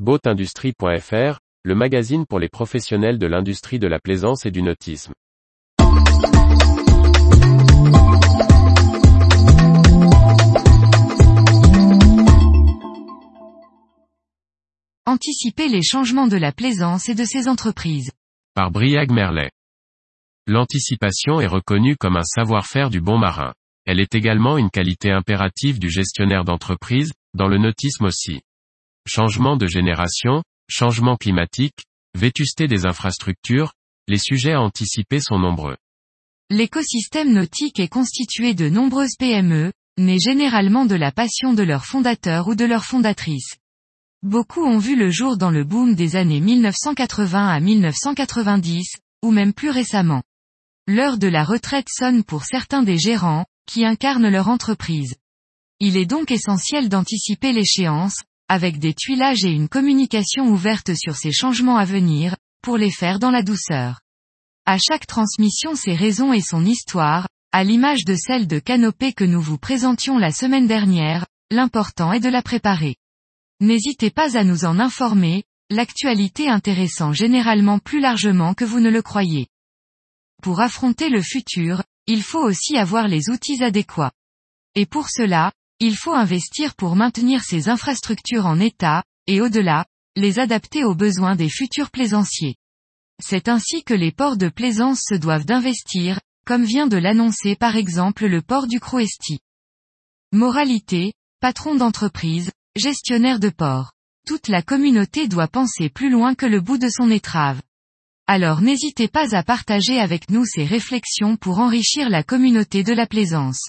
Boatindustrie.fr, le magazine pour les professionnels de l'industrie de la plaisance et du nautisme. Anticiper les changements de la plaisance et de ses entreprises. Par Briag Merlet. L'anticipation est reconnue comme un savoir-faire du bon marin. Elle est également une qualité impérative du gestionnaire d'entreprise, dans le nautisme aussi. Changement de génération, changement climatique, vétusté des infrastructures, les sujets à anticiper sont nombreux. L'écosystème nautique est constitué de nombreuses PME, nées généralement de la passion de leurs fondateurs ou de leurs fondatrices. Beaucoup ont vu le jour dans le boom des années 1980 à 1990, ou même plus récemment. L'heure de la retraite sonne pour certains des gérants, qui incarnent leur entreprise. Il est donc essentiel d'anticiper l'échéance, avec des tuilages et une communication ouverte sur ces changements à venir, pour les faire dans la douceur. À chaque transmission ses raisons et son histoire, à l'image de celle de Canopée que nous vous présentions la semaine dernière, l'important est de la préparer. N'hésitez pas à nous en informer, l'actualité intéressant généralement plus largement que vous ne le croyez. Pour affronter le futur, il faut aussi avoir les outils adéquats. Et pour cela, il faut investir pour maintenir ces infrastructures en état, et au-delà, les adapter aux besoins des futurs plaisanciers. C'est ainsi que les ports de plaisance se doivent d'investir, comme vient de l'annoncer par exemple le port du Croesti. Moralité, patron d'entreprise, gestionnaire de port. Toute la communauté doit penser plus loin que le bout de son étrave. Alors n'hésitez pas à partager avec nous ces réflexions pour enrichir la communauté de la plaisance.